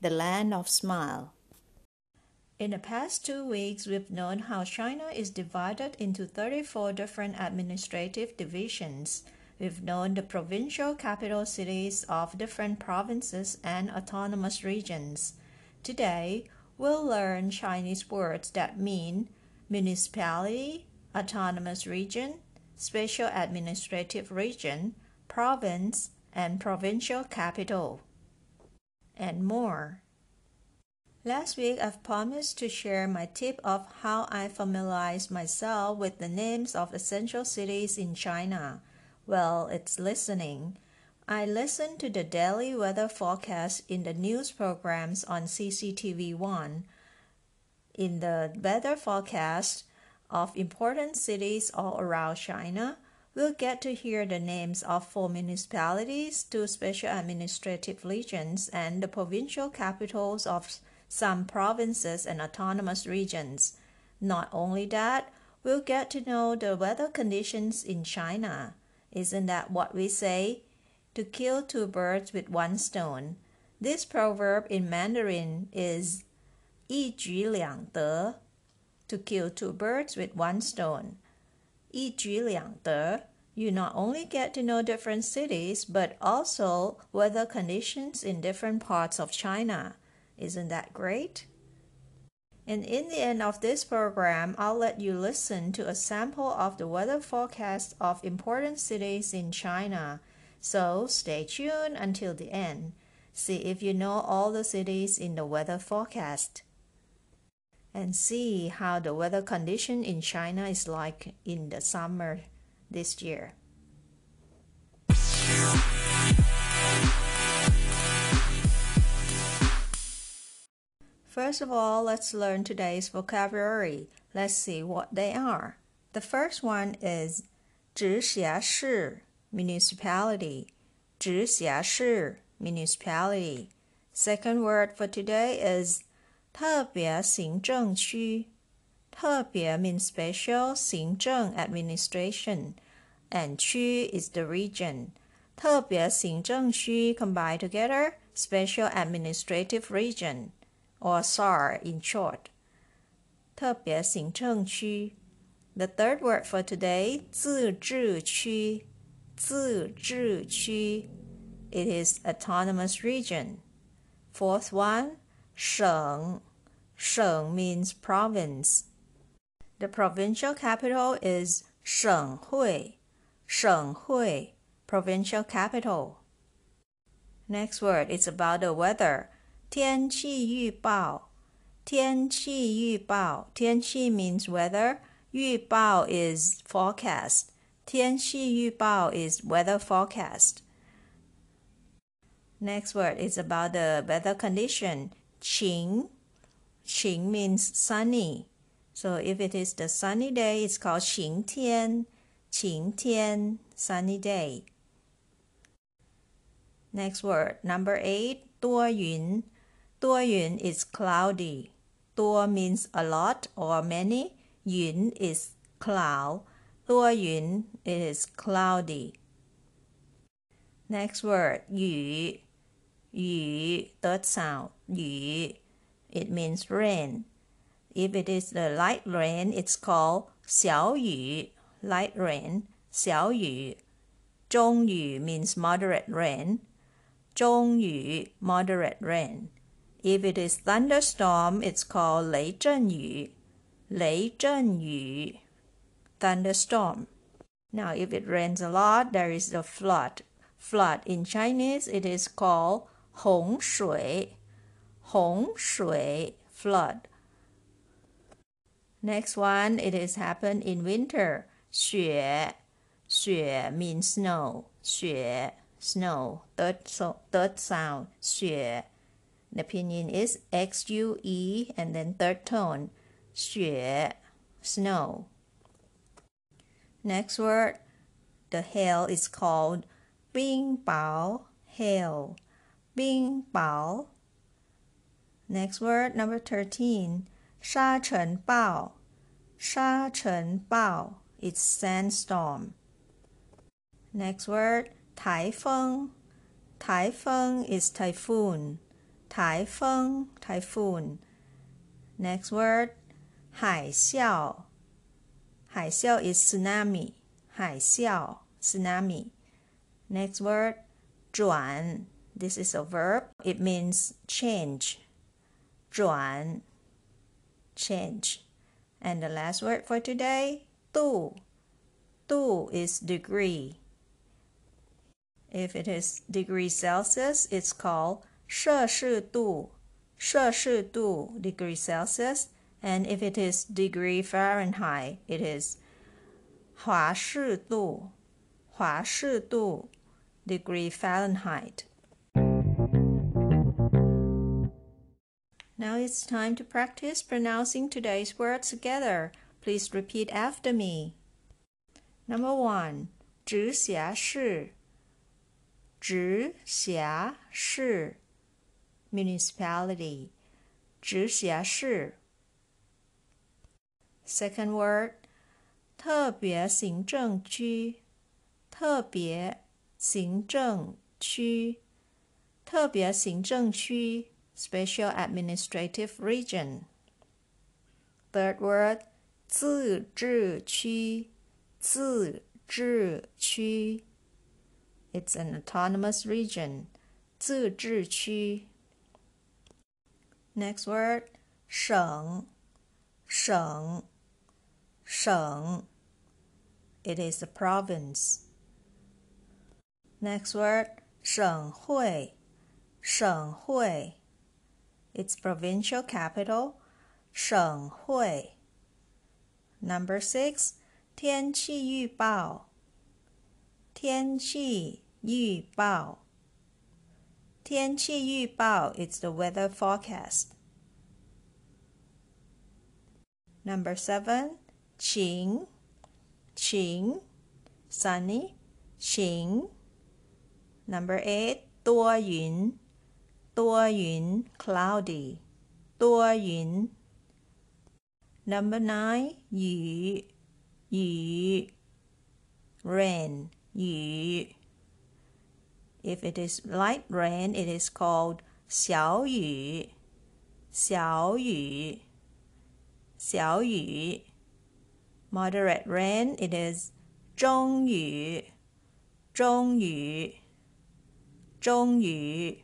the land of smile. In the past two weeks, we've known how China is divided into 34 different administrative divisions. We've known the provincial capital cities of different provinces and autonomous regions. Today, we'll learn Chinese words that mean municipality, autonomous region, special administrative region, province, and provincial capital, and more. Last week, I've promised to share my tip of how I familiarize myself with the names of essential cities in China. Well, it's listening. I listen to the daily weather forecast in the news programs on CCTV 1. In the weather forecast of important cities all around China, we'll get to hear the names of four municipalities, two special administrative regions, and the provincial capitals of some provinces and autonomous regions. Not only that, we'll get to know the weather conditions in China. Isn't that what we say? To kill two birds with one stone. This proverb in Mandarin is 一举两得, to kill two birds with one stone. 一举两得, you not only get to know different cities, but also weather conditions in different parts of China. Isn't that great? And in the end of this program, I'll let you listen to a sample of the weather forecast of important cities in China. So stay tuned until the end. See if you know all the cities in the weather forecast. And see how the weather condition in China is like in the summer this year. First of all, let's learn today's vocabulary. Let's see what they are. The first one is 直辖市 municipality. 直辖市 municipality. Second word for today is 特别行政区。 特别 means special 行政 administration and 区 is the region. 特别行政区 combined together special administrative region or SAR in short. 特别行政区 The third word for today 自治区自治区 It is autonomous region. Fourth one 省省 means province. The provincial capital is 省会省会 provincial capital. Next word is about the weather. 天气预报，天气预报，天气 means weather，预报 is forecast，天气预报 is weather forecast. Next word is about the weather condition. 晴，晴 means sunny. So if it is the sunny day, it's called 晴天，晴天 sunny day. Next word, number eight, 多云。多云 is cloudy. 多 means a lot or many. 云 is cloud. 多云 is cloudy. Next word 雨雨 third sound 雨 it means rain. If it is the light rain, it's called 小雨 light rain 小雨中雨 means moderate rain. 中雨 moderate rain. If it is thunderstorm, it's called 雷阵雨。雷阵雨 thunderstorm. Now, if it rains a lot, there is a flood. Flood in Chinese, it is called 洪水。洪水 flood. Next one, it is happen in winter. 雪雪 means snow. 雪 snow. Third, so, third sound 雪 The pinyin is X U E and then third tone. 雪 snow. Next word, the hail is called 冰雹 hail. 冰雹 Next word, number 13, 沙尘暴沙尘暴 it's sandstorm. Next word, 台风台风 is typhoon. 台风 typhoon. Next word, 海啸海啸 is tsunami. 海啸 tsunami. Next word, 转 This is a verb. It means change. 转 change. And the last word for today, du. Du is degree. If it is degree Celsius, it's called 摄氏度,摄氏度 degree Celsius. And if it is degree Fahrenheit, it is 华氏度,华氏度 degree Fahrenheit. Now it's time to practice pronouncing today's words together. Please repeat after me. Number one, 直辖市直辖市 municipality 直辖市 Second word 特别行政区特别行政区特别行政区 special administrative region Third word 自治区自治区 it's an autonomous region. 自治区 Next word 省省省 It is a province. Next word 省会省会 Its provincial capital 省会 Number six 天气预报天气预报天气预报 it's the weather forecast. Number seven, 晴晴 sunny 晴 Number eight, 多云 多云 cloudy 多云 Number nine, 雨雨 rain 雨 if it is light rain, it is called 小雨小雨小雨 Moderate rain, it is 中雨中雨中雨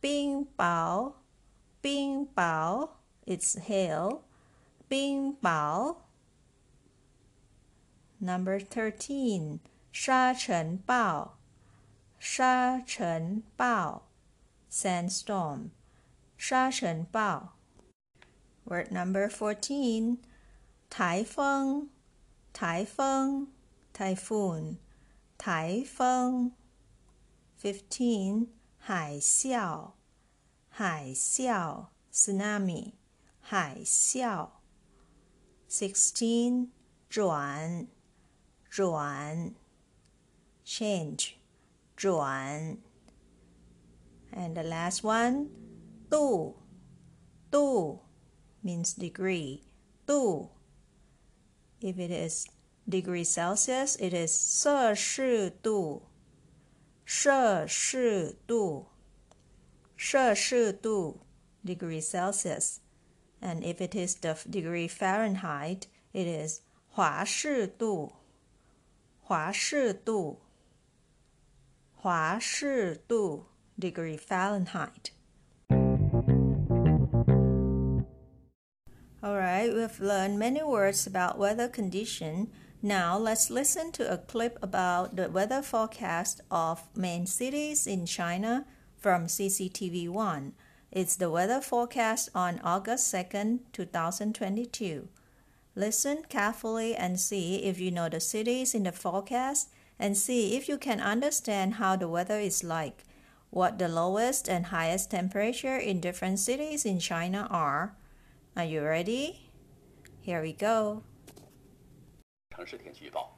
Bing bao, bing bao, it's hail. Bing bao. Number 13, sha chen bao, sha chen bao, sandstorm. Sha chen bao. Word number 14, taifeng, taifeng, typhoon, taifeng. 15, 海啸，海啸，tsunami，海啸。Sixteen，转，转。change 转 and the last one 度度 means degree 度 if it is degree Celsius it is 摄氏度 摄氏度，摄氏度 degree Celsius, and if it is the degree Fahrenheit, it is 华氏度，华氏度，华氏度 degree Fahrenheit. All right, we've learned many words about weather condition. Now let's listen to a clip about the weather forecast of main cities in China from CCTV 1. It's the weather forecast on August 2nd, 2022. Listen carefully and see if you know the cities in the forecast and see if you can understand how the weather is like, what the lowest and highest temperature in different cities in China are. Are you ready? Here we go. 城市天气预报：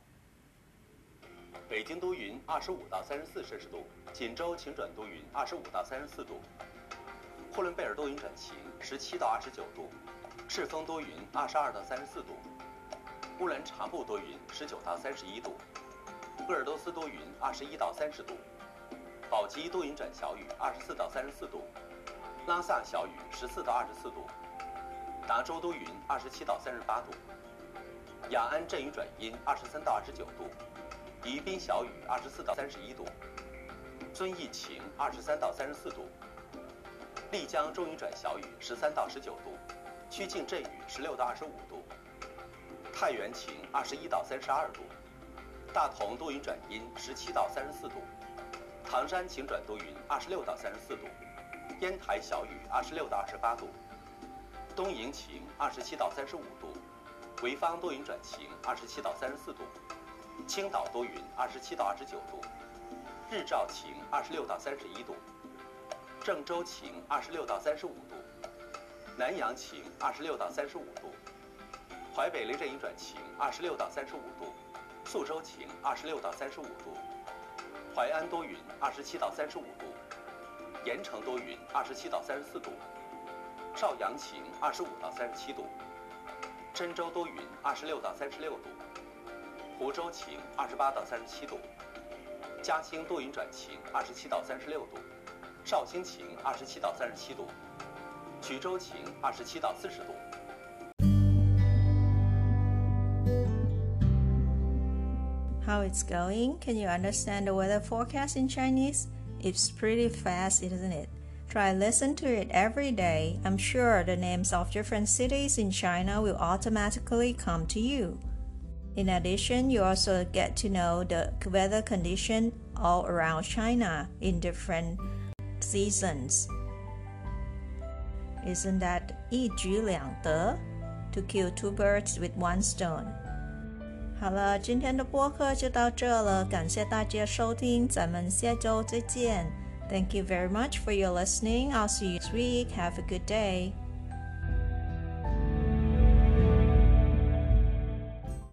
北京多云，二十五到三十四摄氏度；锦州晴转多云，二十五到三十四度；呼伦贝尔多云转晴，十七到二十九度；赤峰多云，二十二到三十四度；乌兰察布多云，十九到三十一度。鄂尔多斯多云，二十一到三十度；宝鸡多云转小雨，二十四到三十四度；拉萨小雨，十四到二十四度；达州多云，二十七到三十八度；雅安阵雨转阴，二十三到二十九度；宜宾小雨，二十四到三十一度；遵义晴，二十三到三十四度；丽江中雨转小雨，十三到十九度；曲靖阵雨，十六到二十五度；太原晴，二十一到三十二度。大同多云转阴，十七到三十四度；唐山晴转多云，二十六到三十四度；烟台小雨，二十六到二十八度；东营晴，二十七到三十五度；潍坊多云转晴，二十七到三十四度；青岛多云，二十七到二十九度；日照晴，二十六到三十一度；郑州晴，二十六到三十五度；南阳晴，二十六到三十五度；淮北雷阵雨转晴，二十六到三十五度。宿州晴，二十六到三十五度；淮安多云，二十七到三十五度；盐城多云，二十七到三十四度；邵阳晴，二十五到三十七度；郴州多云，二十六到三十六度；湖州晴，二十八到三十七度；嘉兴多云转晴，二十七到三十六度；绍兴晴，二十七到三十七度；衢州晴，二十七到四十度。how it's going. Can you understand the weather forecast in Chinese? It's pretty fast, isn't it? Try listen to it every day. I'm sure the names of different cities in China will automatically come to you. In addition, you also get to know the weather condition all around China in different seasons. Isn't that 一举两得? To kill two birds with one stone. 好了，今天的播客就到这了，感谢大家收听，咱们下周再见。 Thank you very much for your listening. I'll see you next week. Have a good day.